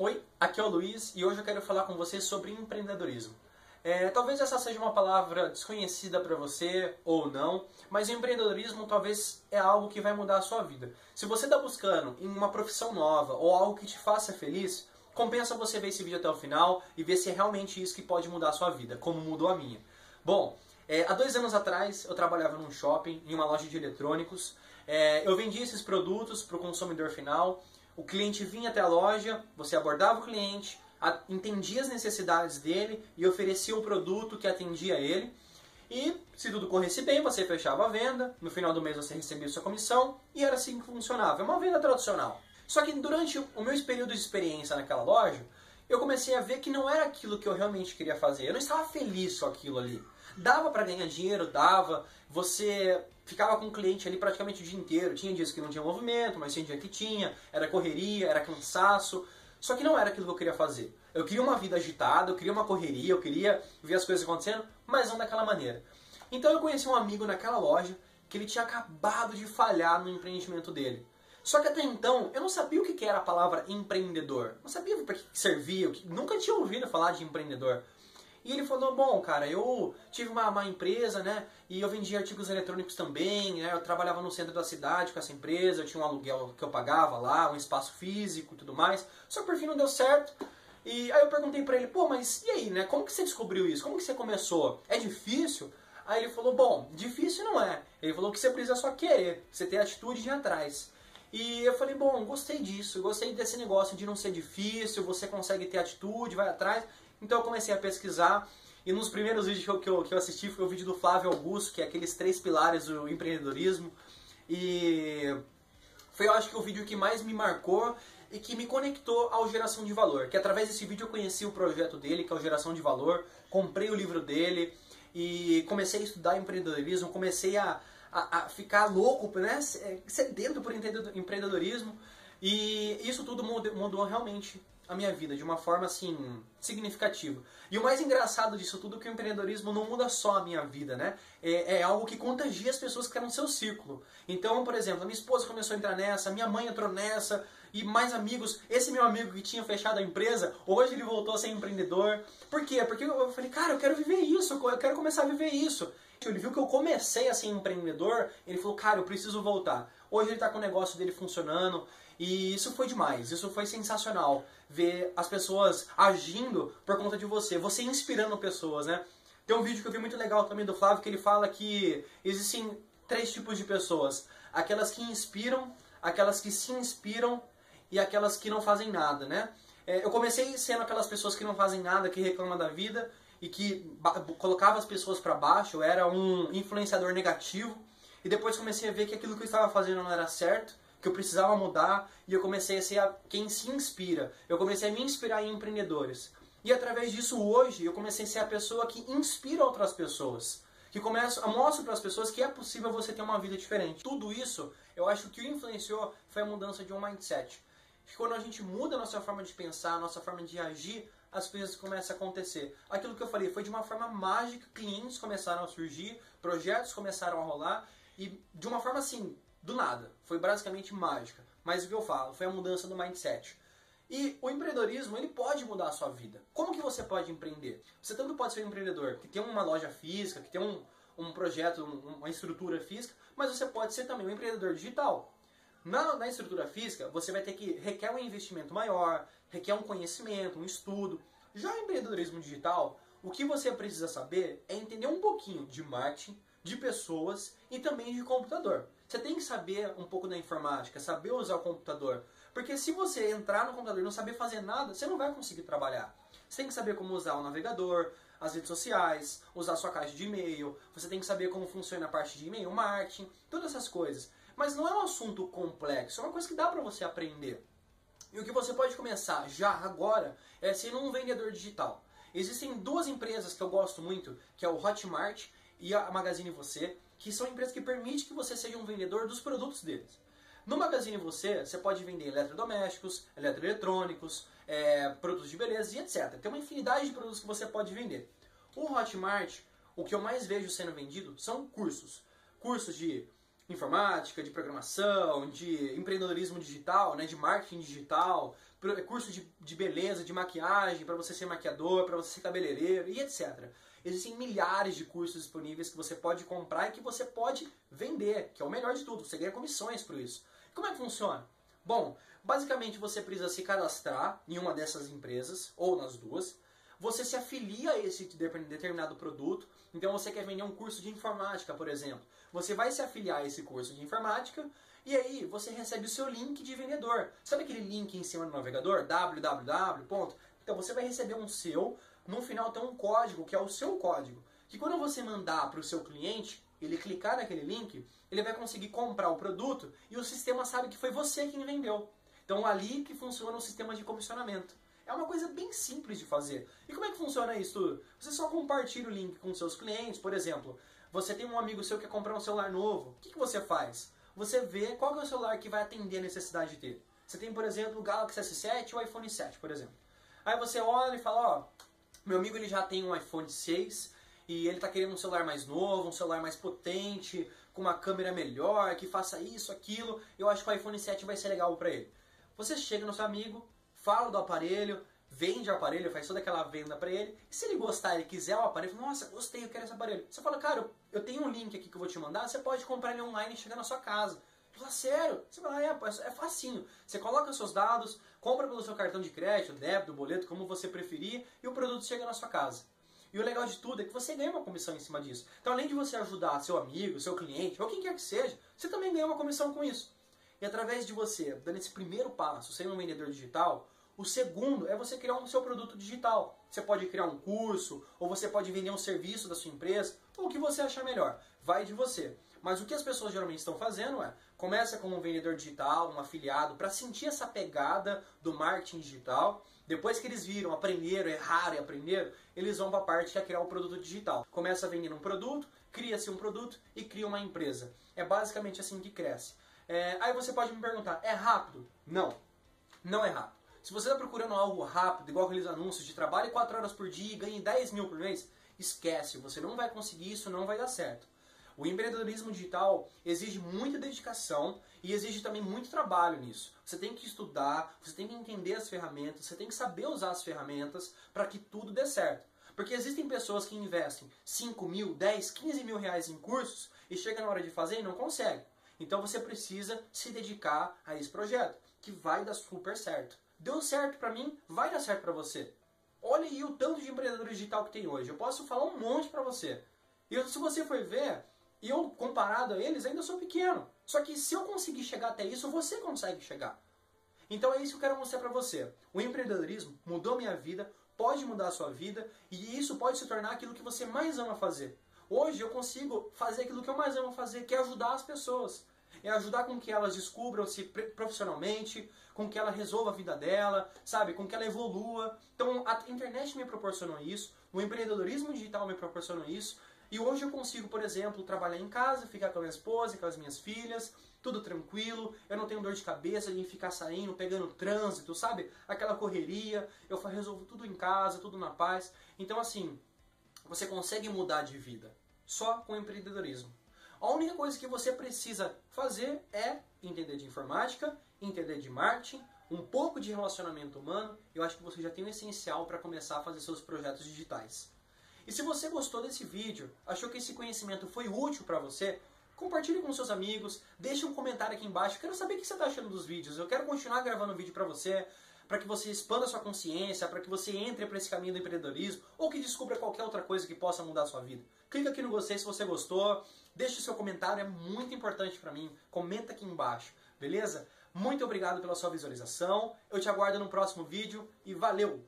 Oi, aqui é o Luiz e hoje eu quero falar com você sobre empreendedorismo. É, talvez essa seja uma palavra desconhecida para você ou não, mas empreendedorismo talvez é algo que vai mudar a sua vida. Se você está buscando em uma profissão nova ou algo que te faça feliz, compensa você ver esse vídeo até o final e ver se é realmente isso que pode mudar a sua vida, como mudou a minha. Bom, é, há dois anos atrás eu trabalhava num shopping, em uma loja de eletrônicos. É, eu vendia esses produtos para o consumidor final o cliente vinha até a loja, você abordava o cliente, entendia as necessidades dele e oferecia um produto que atendia ele. E se tudo corresse bem, você fechava a venda, no final do mês você recebia sua comissão e era assim que funcionava. É uma venda tradicional. Só que durante o meu período de experiência naquela loja, eu comecei a ver que não era aquilo que eu realmente queria fazer. Eu não estava feliz com aquilo ali. Dava para ganhar dinheiro, dava. Você ficava com o cliente ali praticamente o dia inteiro. Tinha dias que não tinha movimento, mas tinha dia que tinha. Era correria, era cansaço. Só que não era aquilo que eu queria fazer. Eu queria uma vida agitada, eu queria uma correria, eu queria ver as coisas acontecendo, mas não daquela maneira. Então eu conheci um amigo naquela loja que ele tinha acabado de falhar no empreendimento dele. Só que até então eu não sabia o que era a palavra empreendedor. Não sabia para que servia, nunca tinha ouvido falar de empreendedor. E ele falou, bom, cara, eu tive uma, uma, empresa, né? E eu vendia artigos eletrônicos também, né? Eu trabalhava no centro da cidade com essa empresa, eu tinha um aluguel que eu pagava lá, um espaço físico e tudo mais. Só que por fim não deu certo. E aí eu perguntei pra ele, pô, mas e aí, né? Como que você descobriu isso? Como que você começou? É difícil? Aí ele falou, bom, difícil não é. Ele falou que você precisa só querer, você ter atitude de ir atrás. E eu falei, bom, gostei disso, gostei desse negócio de não ser difícil, você consegue ter atitude, vai atrás. Então eu comecei a pesquisar e nos primeiros vídeos que eu, que eu, que eu assisti foi o vídeo do Flávio Augusto, que é aqueles três pilares do empreendedorismo. E foi, eu acho que o vídeo que mais me marcou e que me conectou ao Geração de Valor. Que através desse vídeo eu conheci o projeto dele, que é o Geração de Valor, comprei o livro dele e comecei a estudar empreendedorismo, comecei a, a, a ficar louco, né? sedento por empreendedorismo. E isso tudo mudou, realmente a minha vida de uma forma assim significativa. E o mais engraçado disso tudo é que o empreendedorismo não muda só a minha vida, né? É, é, algo que contagia as pessoas que estão no seu círculo. Então, por exemplo, a minha esposa começou a entrar nessa, minha mãe entrou nessa, e mais amigos. Esse meu amigo que tinha fechado a empresa, hoje ele voltou a ser empreendedor. Por quê? Porque eu falei, cara, eu quero viver isso, eu quero começar a viver isso. Ele viu que eu comecei a ser empreendedor, ele falou, cara, eu preciso voltar. Hoje ele está com o negócio dele funcionando e isso foi demais, isso foi sensacional. Ver as pessoas agindo por conta de você, você inspirando pessoas, né? Tem um vídeo que eu vi muito legal também do Flávio que ele fala que existem três tipos de pessoas: aquelas que inspiram, aquelas que se inspiram e aquelas que não fazem nada, né? É, eu comecei sendo aquelas pessoas que não fazem nada, que reclamam da vida e que colocava as pessoas para baixo, eu era um influenciador negativo. E depois comecei a ver que aquilo que eu estava fazendo não era certo, que eu precisava mudar, e eu comecei a ser a, quem se inspira. Eu comecei a me inspirar em empreendedores. E através disso hoje eu comecei a ser a pessoa que inspira outras pessoas. Que começa, mostra para as pessoas que é possível você ter uma vida diferente. Tudo isso, eu acho que o influenciou foi a mudança de um mindset. Que quando a gente muda a nossa forma de pensar, a nossa forma de agir, as coisas começam a acontecer. Aquilo que eu falei foi de uma forma mágica, clientes começaram a surgir, projetos começaram a rolar e de uma forma assim, do nada. Foi basicamente mágica. Mas o que eu falo foi a mudança do mindset. E o empreendedorismo, ele pode mudar a sua vida. Como que você pode empreender? Você tanto pode ser um empreendedor que tem uma loja física, que tem um, um projeto, um, uma estrutura física, mas você pode ser também um empreendedor digital. Na, na estrutura física, você vai ter que requer um investimento maior, requer um conhecimento, um estudo. Já o empreendedorismo digital, o que você precisa saber é entender um pouquinho de marketing, de pessoas e também de computador. Você tem que saber um pouco da informática, saber usar o computador. Porque se você entrar no computador e não saber fazer nada, você não vai conseguir trabalhar. Você tem que saber como usar o navegador, as redes sociais, usar sua caixa de e-mail, você tem que saber como funciona a parte de e-mail marketing, todas essas coisas. Mas não é um assunto complexo, é uma coisa que dá para você aprender. E o que você pode começar já agora é ser um vendedor digital. Existem duas empresas que eu gosto muito, que é o Hotmart e a Magazine Você, que são empresas que permitem que você seja um vendedor dos produtos deles. No Magazine Você, você pode vender eletrodomésticos, eletroeletrônicos, é, produtos de beleza e etc. Tem uma infinidade de produtos que você pode vender. O Hotmart, o que eu mais vejo sendo vendido são cursos. Cursos de informática, de programação, de empreendedorismo digital, né, de marketing digital, curso de, de beleza, de maquiagem, para você ser maquiador, para você ser cabeleireiro e etc. Existem milhares de cursos disponíveis que você pode comprar e que você pode vender, que é o melhor de tudo, você ganha comissões por isso. Como é que funciona? Bom, basicamente você precisa se cadastrar em uma dessas empresas, ou nas duas, você se afilia a esse determinado produto. Então você quer vender um curso de informática, por exemplo. Você vai se afiliar a esse curso de informática e aí você recebe o seu link de vendedor. Sabe aquele link em cima do navegador? www. Então você vai receber um seu, no final tem um código que é o seu código. Que quando você mandar para o seu cliente, ele clicar naquele link, ele vai conseguir comprar o produto e o sistema sabe que foi você quem vendeu. Então ali que funciona o sistema de comissionamento. É uma coisa bem simples de fazer. E como é que funciona isso tudo? Você só compartilha o link com seus clientes, por exemplo, você tem um amigo seu que quer comprar um celular novo. O que, que você faz? Você vê qual é o celular que vai atender a necessidade dele. Você tem, por exemplo, o Galaxy S7 ou o iPhone 7, por exemplo. Aí você olha e fala, ó, meu amigo ele já tem um iPhone 6 e ele está querendo um celular mais novo, um celular mais potente, com uma câmera melhor, que faça isso, aquilo. Eu acho que o iPhone 7 vai ser legal para ele. Você chega no seu amigo, fala do aparelho, vende o aparelho, faz toda aquela venda para ele. E se ele gostar, ele quiser o aparelho, fala, nossa, gostei, eu quero esse aparelho. Você fala, cara, eu tenho um link aqui que eu vou te mandar, você pode comprar ele online e chegar na sua casa. Ele fala, sério? Você fala, é, é facinho. Você coloca seus dados, compra pelo seu cartão de crédito, débito, boleto, como você preferir, e o produto chega na sua casa. E o legal de tudo é que você ganha uma comissão em cima disso. Então, além de você ajudar seu amigo, seu cliente, ou quem quer que seja, você também ganha uma comissão com isso. E através de você, dando esse primeiro passo, sendo um vendedor digital, o segundo é você criar um seu produto digital. Você pode criar um curso, ou você pode vender um serviço da sua empresa, ou o que você achar melhor. Vai de você. Mas o que as pessoas geralmente estão fazendo é, começa como um vendedor digital, um afiliado, para sentir essa pegada do marketing digital. Depois que eles viram, aprenderam, erraram e aprenderam, eles vão para a parte que é criar o um produto digital. Começa vendendo um produto, cria-se um produto e cria uma empresa. É basicamente assim que cresce. É, aí você pode me perguntar, é rápido? Não, não é rápido. Se você está procurando algo rápido, igual aqueles anúncios de trabalhe 4 horas por dia e ganhe 10 mil por mês, esquece, você não vai conseguir isso, não vai dar certo. O empreendedorismo digital exige muita dedicação e exige também muito trabalho nisso. Você tem que estudar, você tem que entender as ferramentas, você tem que saber usar as ferramentas para que tudo dê certo. Porque existem pessoas que investem 5 mil, 10, 15 mil reais em cursos e chega na hora de fazer e não consegue. Então você precisa se dedicar a esse projeto, que vai dar super certo. Deu certo para mim, vai dar certo para você. Olha aí o tanto de empreendedor digital que tem hoje. Eu posso falar um monte para você. E se você for ver, eu comparado a eles ainda sou pequeno. Só que se eu conseguir chegar até isso, você consegue chegar. Então é isso que eu quero mostrar para você. O empreendedorismo mudou minha vida, pode mudar a sua vida e isso pode se tornar aquilo que você mais ama fazer. Hoje eu consigo fazer aquilo que eu mais amo fazer, que é ajudar as pessoas. É ajudar com que elas descubram-se profissionalmente, com que ela resolva a vida dela, sabe? Com que ela evolua. Então a internet me proporcionou isso, o empreendedorismo digital me proporcionou isso. E hoje eu consigo, por exemplo, trabalhar em casa, ficar com a minha esposa, com as minhas filhas, tudo tranquilo, eu não tenho dor de cabeça de ficar saindo, pegando trânsito, sabe? Aquela correria, eu resolvo tudo em casa, tudo na paz. Então, assim, você consegue mudar de vida só com empreendedorismo. A única coisa que você precisa fazer é entender de informática, entender de marketing, um pouco de relacionamento humano. Eu acho que você já tem o essencial para começar a fazer seus projetos digitais. E se você gostou desse vídeo, achou que esse conhecimento foi útil para você, compartilhe com seus amigos, deixe um comentário aqui embaixo. Quero saber o que você está achando dos vídeos. Eu quero continuar gravando vídeo para você para que você expanda sua consciência, para que você entre para esse caminho do empreendedorismo ou que descubra qualquer outra coisa que possa mudar a sua vida. Clica aqui no gostei se você gostou, deixe seu comentário, é muito importante para mim. Comenta aqui embaixo, beleza? Muito obrigado pela sua visualização. Eu te aguardo no próximo vídeo e valeu!